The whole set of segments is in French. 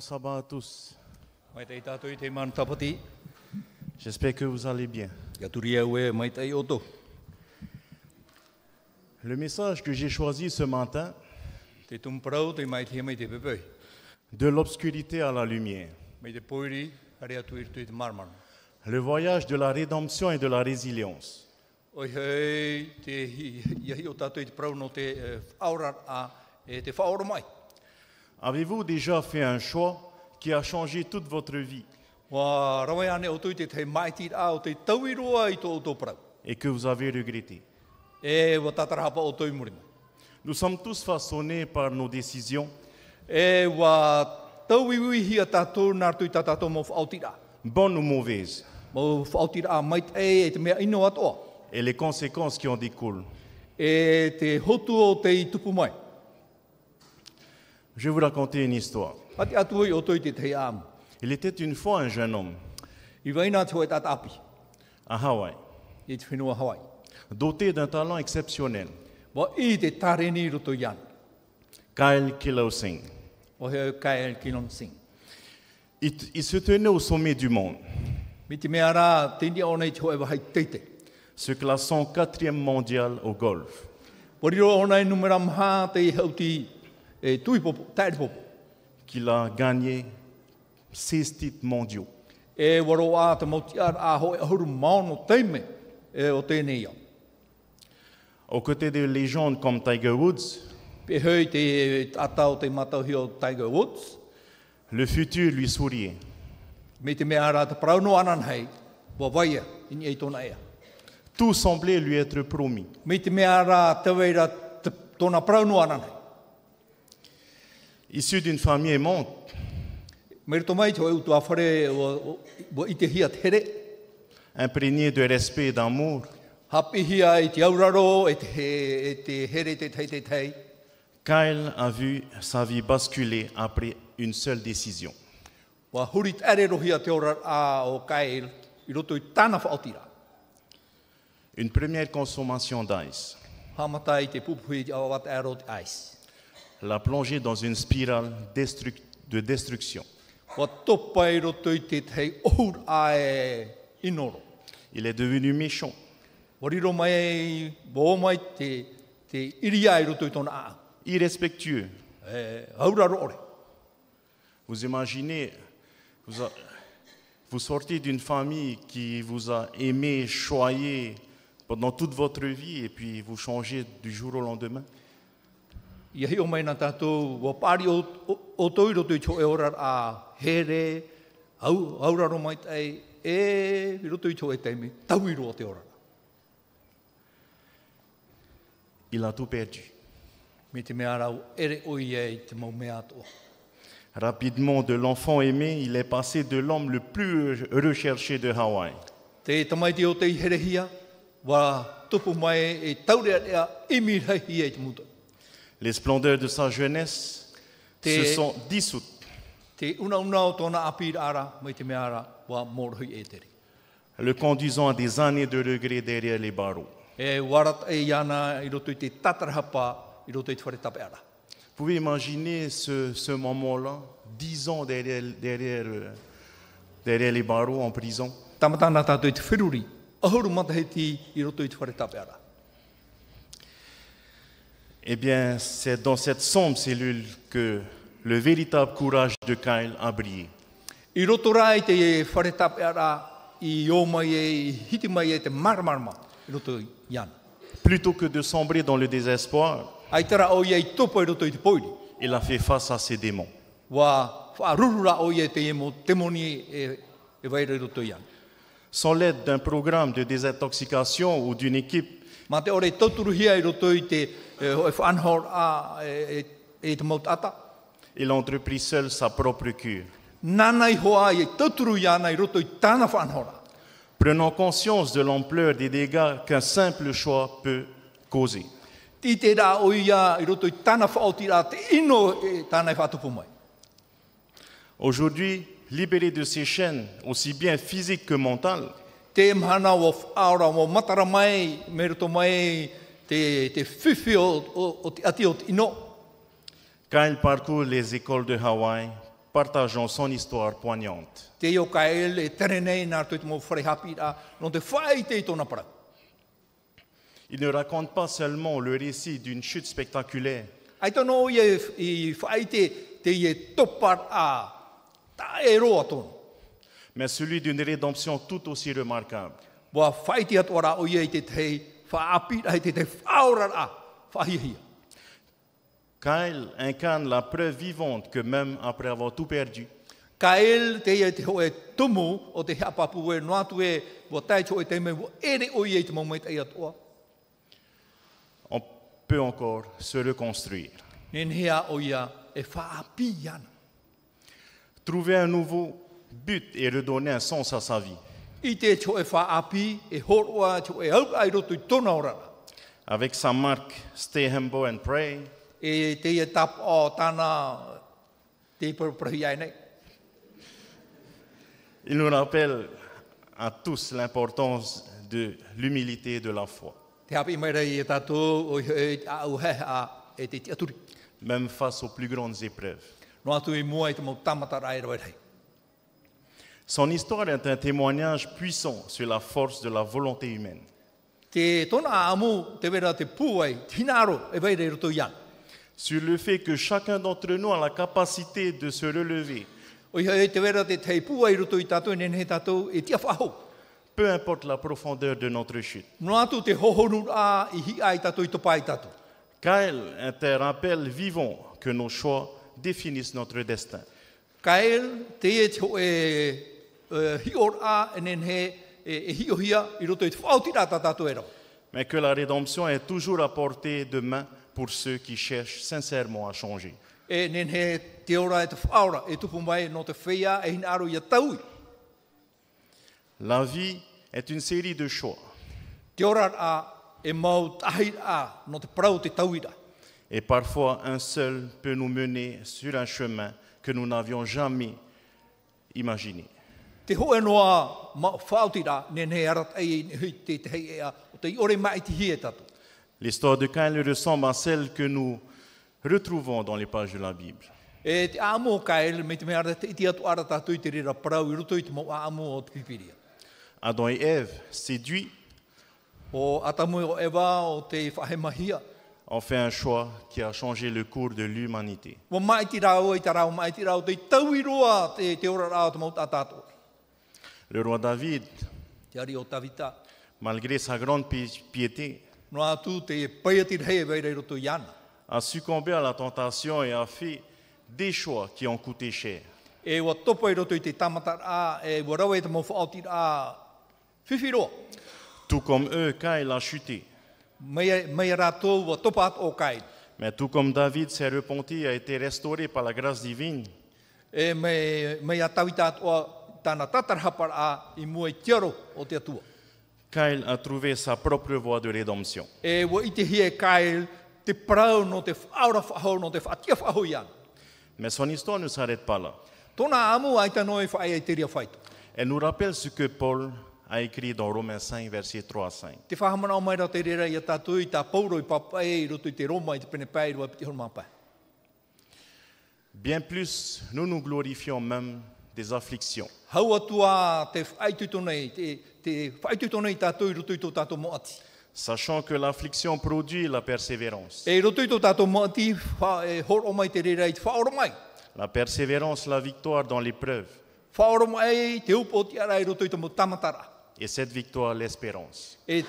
Bon sabbat à tous. J'espère que vous allez bien. e. Le message que j'ai choisi ce matin, de l'obscurité à la lumière, le voyage de la rédemption et de la résilience. Avez-vous déjà fait un choix qui a changé toute votre vie? Et que vous avez regretté? E. Nous sommes tous façonnés par nos décisions, E bonnes ou mauvaises, e et les conséquences qui en découlent? E te hotu o te i tupu mai. Je vais vous raconter une histoire. Il était une fois un jeune homme. À Hawaï, doté d'un talent exceptionnel. Kyle Kilosing. Il, il se tenait au sommet du monde, se classant quatrième mondial au golf. E taere popo. qu'il a gagné six titres mondiaux. E waro a te a hoi ahuru maono teime e o tēnei au. Aux côtés de légendes comme Tiger Woods, Pe hoi te atau te matauhi o Tiger Woods. le futur lui souriait. Me te mea rā te parauno anan hei, wa waia, ini ei tōna ea. Tout semblait lui être promis. Me te mea rā te weira te, tōna parauno anan hei. Issu d'une famille aimante, imprégné de respect et d'amour. Kyle a vu sa vie basculer après une seule décision. Une première consommation d'ice l'a plongé dans une spirale de destruction. Il est devenu méchant. Irrespectueux. E, ore. Vous imaginez, vous, a- vous sortez d'une famille qui vous a aimé, choyé pendant toute votre vie et puis vous changez du jour au lendemain? Ia hi o mai nā tātou, wa pāri o, o, o toi roto i tō e ora a here, au, auraro mai tai, e i roto i tō e teimi, tau i roa te ora. Il a tout perdu. Me te mea rau, ere o i e i te mau mea atoa. Rapidement, de l'enfant aimé, il est passé de l'homme le plus recherché de Hawaï. Te tamaiti o te i herehia, wa tupu mai e taurea ea imi rei e te muta. Les splendeurs de sa jeunesse se sont dissoutes. Le conduisant à des années de regrets derrière les barreaux. E e. Vous pouvez imaginer ce, ce moment-là, dix ans derrière, derrière, derrière les barreaux en prison. Tamata nā tātou i te whiruri, ahuru mataheti i roto i te whare tape ara. Eh bien, c'est dans cette sombre cellule que le véritable courage de Kyle a brillé. Plutôt que de sombrer dans le désespoir, il a fait face à ses démons. E, e. Sans l'aide d'un programme de désintoxication ou d'une équipe, Mā te ore tauturuhia i roto i te e, e whanhor a e, e, e te mautata. il a entrepris seul sa propre cure. Nāna i hoa i tauturu i ana i roto i tāna whanhora. Prenant conscience de l'ampleur des dégâts qu'un simple choix peut causer. Ti te rā o ia i roto i tāna whaoti rā te ino e tāna i whatupu mai. Aujourd'hui, libéré de ces chaînes, aussi bien physiques que mentales, Te mhana o aora o matara mai, me roto mai te, te whiwhi o, o, o te ati o te ino. quand il parcourt les écoles de Hawaï partageant son histoire poignante. Te o ka le tere nei nā tui te mo whare hapi rā, no te whai te i tōna parau. Il ne raconte pas seulement le récit d'une chute spectaculaire, Ai tono i i whai te, te i topar a, ta e roa tōna. Mais celui d'une rédemption tout aussi remarquable. Kyle incarne la preuve vivante que même après avoir tout perdu, e e on peut encore se reconstruire. E. Trouver un nouveau but et redonner un sens à sa vie. E. Avec sa marque Stay Humble and Pray, E il nous rappelle à tous l'importance de l'humilité et de la foi, même face aux plus grandes épreuves. No atu i mua i te mau tamata rai roi rei. Son histoire est un témoignage puissant sur la force de la volonté humaine. E. Sur le fait que chacun d'entre nous a la capacité de se relever, e peu importe la profondeur de notre chute. Tātou. Kyle est un rappel vivant que nos choix définissent notre destin. E e uh, e e, e e rau. mais que la rédemption est toujours à portée de main pour ceux qui cherchent sincèrement à changer. E e e. La vie est une série de choix et parfois un seul peut nous mener sur un chemin que nous n'avions jamais imaginé. Te noa ma arat te te hei te ore mai te. L'histoire de Kyle ressemble à celle que nous retrouvons dans les pages de la Bible. Adam et Ève, séduits, ont fait un choix qui a changé le cours de l'humanité. Le roi David, Te ari o Tavita. malgré sa grande pi- piété, a succombé à la tentation et a fait des choix qui ont coûté cher. E a, e. Tout comme eux, Kyle a chuté. Mais tout comme David s'est repenti et a été restauré par la grâce divine, E Kyle a trouvé sa propre voie de rédemption. Mais son histoire ne s'arrête pas là. Elle nous rappelle ce que Paul a écrit dans Romains 5, versets 3 à 5. Te whahamana o mai rā te rera i a tātou i tā pauro i papai i roto i te Roma i te pene pai rua piti horma pai. Bien plus, nous nous glorifions même des afflictions, sachant que l'affliction produit la persévérance. E e. La persévérance, la victoire dans l'épreuve, et cette victoire, l'espérance. E.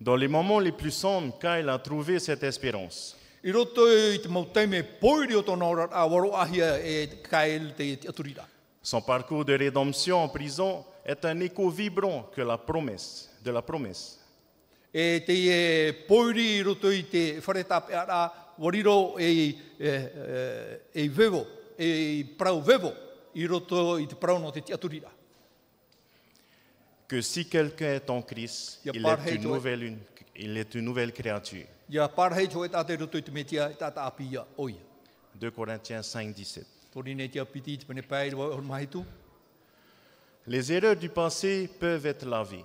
Dans les moments les plus sombres, Kyle a trouvé cette espérance. I roto i te mau teime poiri o tōna ora a waro ahia e kael te te aturira. Son parcours de rédemption en prison est un écho vibrant que la promesse, de la promesse. E te e poiri i roto i te wharetape ara wariro e, e, e, e vevo, e prau vevo, i roto i te prau no te te aturira. Que si quelqu'un est en Christ, il est, une nouvelle, une- il est une nouvelle créature. Ia parhei tō e tāte roto i te metia, e tāta api ia oia. 2 Corinthiens 5, 17. Tori nei te apiti i te pene pai rwa o mahitu. Les erreurs du passé peuvent être lavées.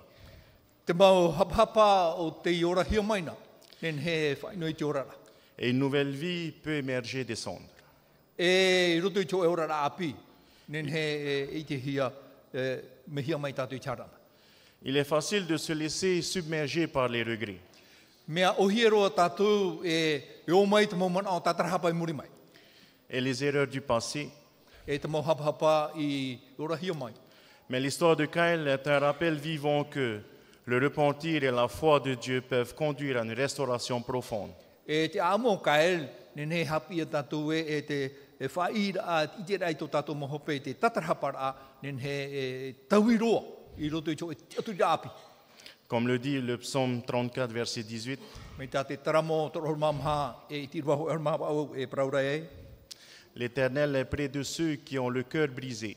Et une nouvelle vie peut émerger des cendres. E Il est facile de se laisser submerger par les regrets. E e, et les erreurs du passé. E. Mais l'histoire de Kyle est un rappel vivant que le repentir et la foi de Dieu peuvent conduire à une restauration profonde. Comme le dit le psaume 34, verset 18, Me tā te taramo toro mamha e i tiruaho e mamha au e praura e. L'Éternel est près de ceux qui ont le cœur brisé,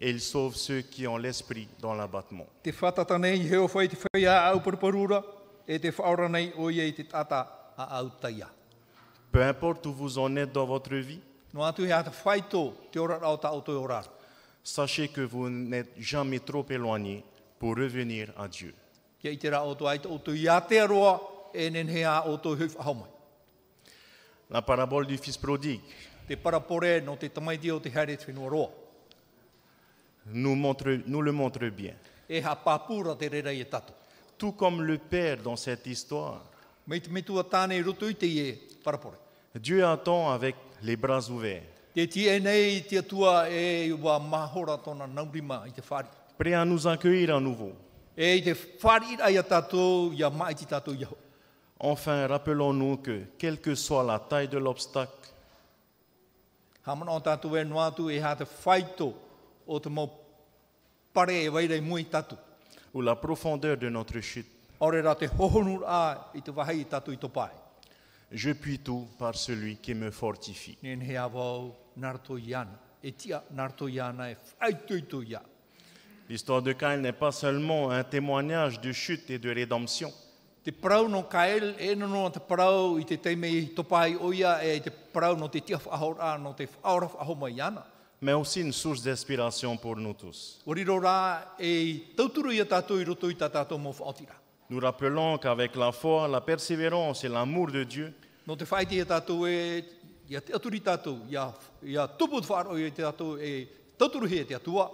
et il sauve ceux qui ont l'esprit dans l'abattement. E. Peu importe où vous en êtes dans votre vie, Sachez que vous n'êtes jamais trop éloigné pour revenir à Dieu. E. La parabole du Fils prodigue nous, montre, nous le montre bien. E e. Tout comme le Père dans cette histoire. Dieu attend avec les bras ouverts, E prêt à nous accueillir à nouveau. E. Enfin, rappelons-nous que, quelle que soit la taille de l'obstacle, e ou la profondeur de notre chute, je puis tout par celui qui me fortifie. E. L'histoire de Caïn n'est pas seulement un témoignage de chute et de rédemption, mais aussi une source d'inspiration pour nous tous. Nous rappelons qu'avec la foi, la persévérance et l'amour de Dieu, No te whaiti ia tātou e, ia te aturi tātou, ia, ia tupu te whaaro i te tātou e tauturu he te atua.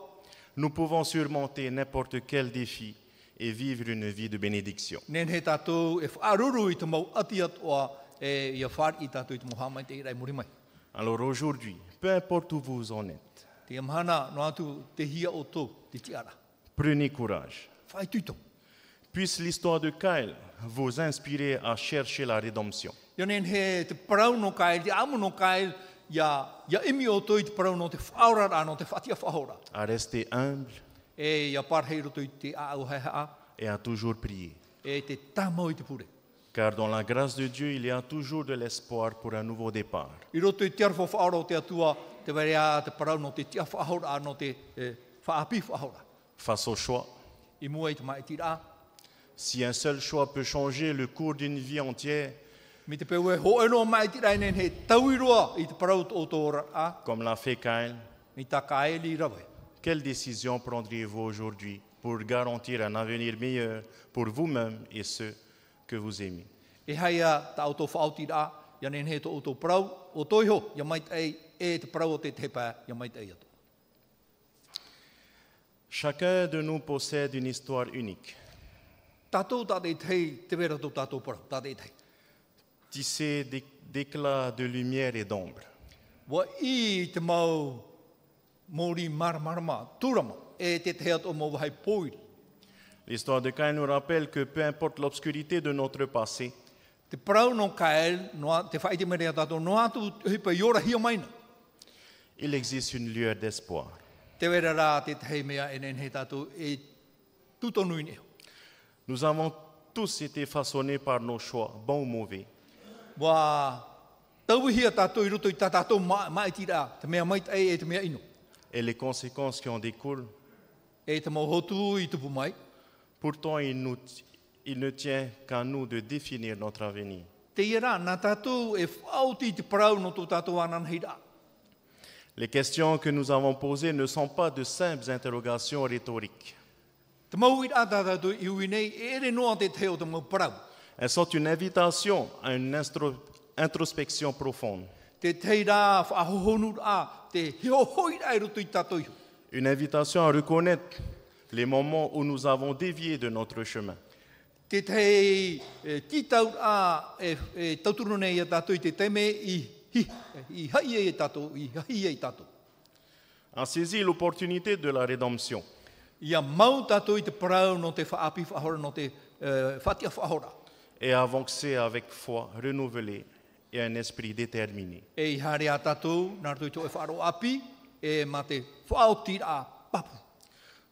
nous pouvons surmonter n'importe quel défi et vivre une vie de bénédiction. Nen he tātou e whaaruru i te mau ati atua e ia whaar i tātou i te mohamai te irai muri mai. Alors aujourd'hui, peu importe où vous en êtes, Te amhana no atu te hia o tō, te tiara. prenez courage. Whai. Puisse l'histoire de Kyle vous inspirer à chercher la rédemption. Ia nen he te parau no kael, te amu no kael, ia, ia imi o tō i te parau no te whaora rā, no te whatia whahora. à rester humble E ia te et à toujours prier. e te tamau i te pure. Car dans la grâce de Dieu, il y a toujours de l'espoir pour un nouveau départ. I roto i te arwha whaora o te atua, te were a te parau no te tia whahora, no te whaapi whahora. Face au choix, I mua i te mai tira, si un seul choix peut changer le cours d'une vie entière, comme l'a fait rawe. quelle décision prendriez-vous aujourd'hui pour garantir un avenir meilleur pour vous-même et ceux que vous aimez? E e. Chacun de nous possède une histoire unique, D'é- d'éclats de lumière et d'ombre. E. L'histoire de Caïn nous rappelle que peu importe l'obscurité de notre passé, il existe une lueur d'espoir. Nous avons tous été façonnés par nos choix, bons ou mauvais. Et les conséquences qui en découlent? Pourtant, il, nous- il ne tient qu'à nous de définir notre avenir. E. Les questions que nous avons posées ne sont pas de simples interrogations rhétoriques. Elles sont une invitation à une introspection profonde, une invitation à reconnaître les moments où nous avons dévié de notre chemin. Te tei e, titau a e, e tauturu nei a tātou i te teme i, hi, i hai e tātou, i hai e tātou. A saisi l'opportunité de la rédemption. Ia mau tātou i te parau no te whaapi whahora, no te uh, whatia whahora. et avancer avec foi renouvelée et un esprit déterminé. E i hare a tātou, nā rātou i tō e whaaro api, e mā te whaotira a papu.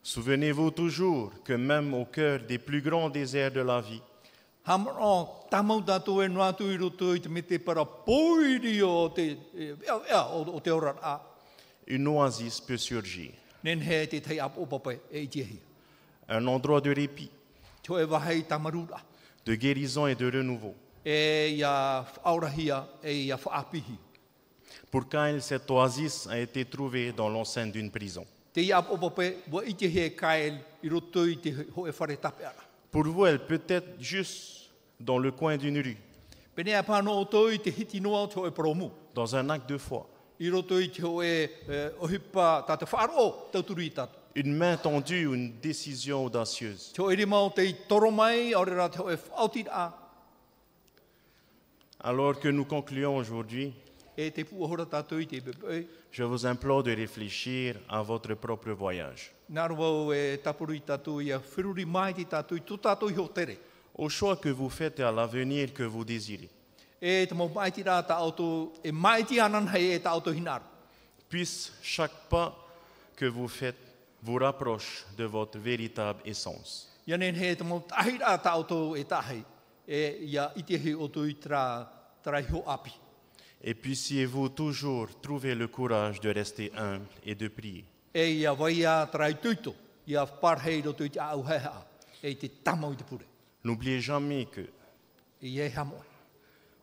Souvenez-vous toujours que même au cœur des plus grands déserts de la vie, Hamaro, tamau tātou e nuatu i roto i te me te para poiri o te, ea, ea, o, o te ora a. une oasis peut surgir, Un endroit de répit, de guérison et de renouveau. Pour cette oasis a été trouvée dans l'enceinte d'une prison. Pour vous, elle peut être juste dans le coin d'une rue, dans un acte de foi. E, e. Une main tendue ou une décision audacieuse. E. Alors que nous concluons aujourd'hui, je vous implore de réfléchir à votre propre voyage, au choix que vous faites et à l'avenir que vous désirez. E te rā tā auto, e maiti anan hei e tā auto hinaru. Puisse chaque pas que vous faites vous rapproche de votre véritable essence. Ia nen he te mau tahi rā tā auto e tāhei. E ia ite he o tui tra, tra i ho api. Et puissiez-vous toujours trouver le courage de rester humble et de prier. E ia vai a tra i tuito. Ia parhei ro tui te au heha. E te tamau i te pure. N'oubliez jamais que, E hamo.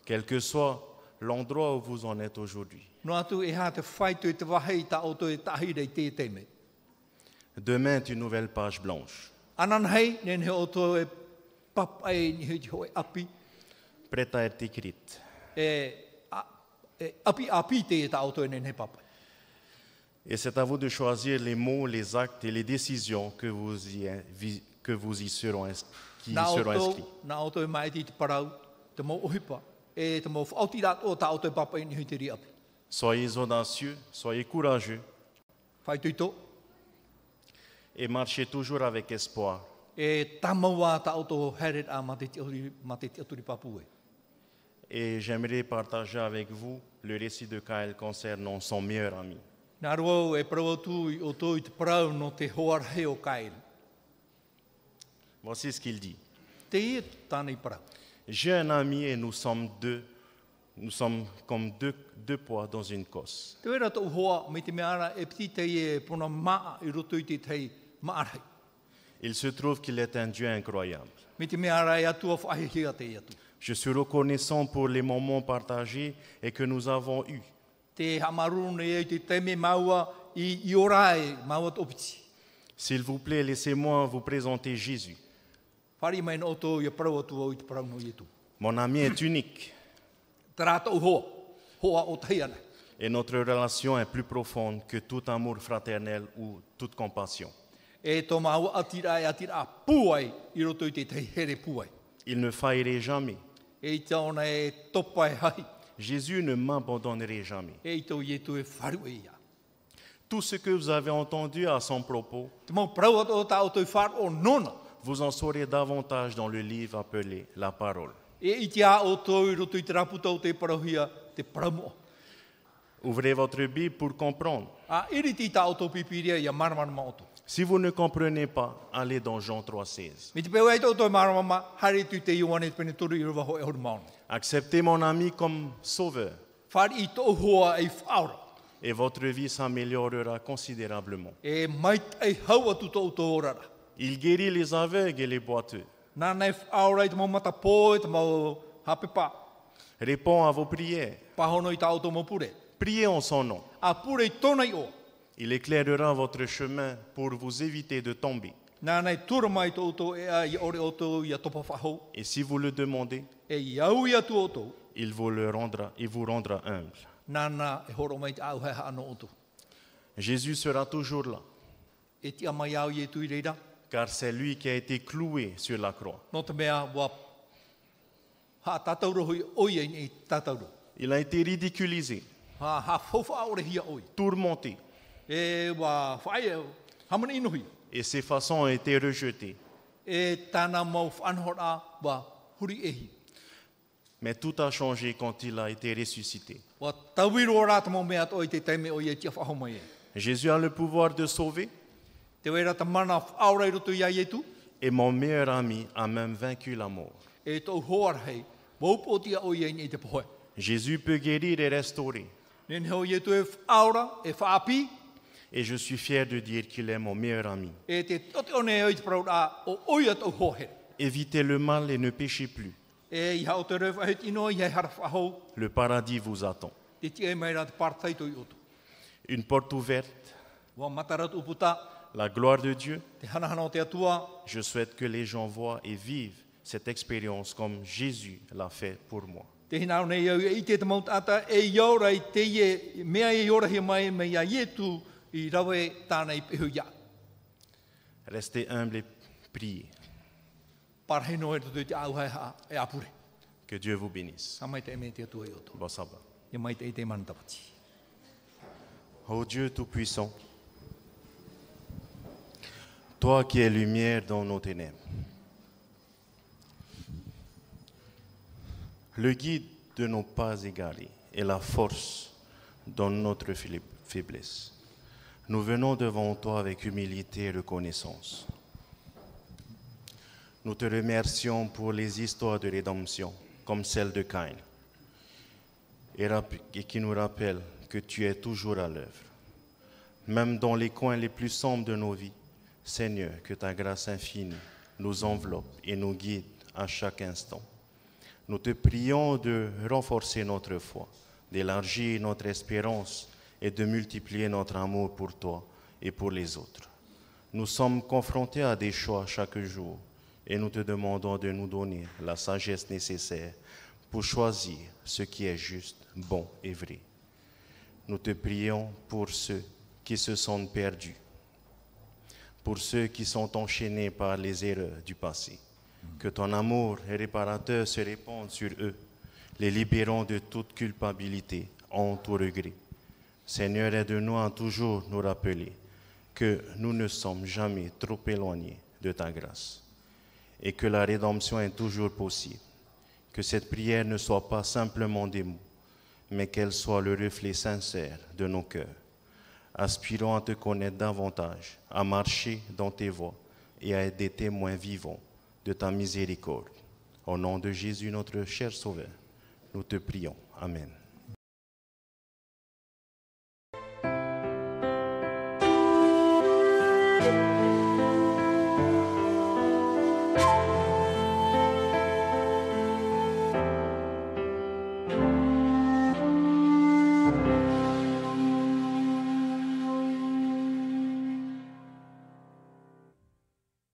Quel que soit l'endroit où vous en êtes aujourd'hui, e e demain est une nouvelle page blanche, prête à être écrite. Et c'est à vous de choisir les mots, les actes et les décisions que vous y, vi- que vous y seront, ins- qui y seront inscrits. Soyez audacieux, soyez courageux et marchez toujours avec espoir. Et j'aimerais partager avec vous le récit de Kyle concernant son meilleur ami. Voici ce qu'il dit. J'ai un ami et nous sommes deux, nous sommes comme deux, deux poids dans une cosse. E. Il se trouve qu'il est un Dieu incroyable. E. Je suis reconnaissant pour les moments partagés et que nous avons eus. S'il vous plaît, laissez-moi vous présenter Jésus. Mon ami est unique et notre relation est plus profonde que tout amour fraternel ou toute compassion. Il ne faillerait jamais. E e. Jésus ne m'abandonnerait jamais. E. Tout ce que vous avez entendu à son propos, Vous en saurez davantage dans le livre appelé La Parole. Ouvrez votre Bible pour comprendre. A iri ti tā o tō pipiria i a maramara ma o tō. Si vous ne comprenez pas, allez dans Jean 3,16. Me te peo e tō tō maramara ma, hari tu te iwane te pene tōru i rawa ho e horu maona. Acceptez mon ami comme sauveur et votre vie s'améliorera considérablement. Il guérit les aveugles et les boiteux, Nā nei whaura i te mau mata pō, i te mau hapepa. répond à vos prières. Pahono i pure. Priez en son nom. A pure i tōna i o. Il éclairera votre chemin pour vous éviter de tomber. E. Et si vous le demandez, E il vous, le rendra, il vous rendra humble. e. Jésus sera toujours là, Car c'est lui qui a été cloué sur la croix. Il a été ridiculisé, tourmenté, E et ses façons ont été rejetées. E. Mais tout a changé quand il a été ressuscité. E. Jésus a le pouvoir de sauver, et mon meilleur ami a même vaincu la mort. Jésus peut guérir et restaurer, e e e et je suis fier de dire qu'il est mon meilleur ami. Évitez le mal et ne péchez plus. Le paradis vous attend. Une porte ouverte, la gloire de Dieu. Je souhaite que les gens voient et vivent cette expérience comme Jésus l'a fait pour moi. e. Restez humble et priez. E. Que Dieu vous bénisse. Bon sabbat. Ô Dieu Tout-Puissant, toi qui es lumière dans nos ténèbres, le guide de nos pas égarés et la force dans notre faiblesse, nous venons devant toi avec humilité et reconnaissance. Nous te remercions pour les histoires de rédemption, comme celle de rap- et qui nous rappelle que tu es toujours à l'œuvre. Même dans les coins les plus sombres de nos vies, Seigneur, que ta grâce infinie nous enveloppe et nous guide à chaque instant. Nous te prions de renforcer notre foi, d'élargir notre espérance et de multiplier notre amour pour toi et pour les autres. Nous sommes confrontés à des choix chaque jour et nous te demandons de nous donner la sagesse nécessaire pour choisir ce qui est juste, bon et vrai. Nous te prions pour ceux qui se sentent perdus, pour ceux qui sont enchaînés par les erreurs du passé. Que ton amour réparateur se répande sur eux, les libérant de toute culpabilité, honte ou regret. Seigneur, aide-nous à toujours nous rappeler que nous ne sommes jamais trop éloignés de ta grâce et que la rédemption est toujours possible. Que cette prière ne soit pas simplement des mots, mais qu'elle soit le reflet sincère de nos cœurs. Aspirons à te connaître davantage, à marcher dans tes voies et à être des témoins vivants de ta miséricorde. Au nom de Jésus, notre cher Sauveur, nous te prions. Amen.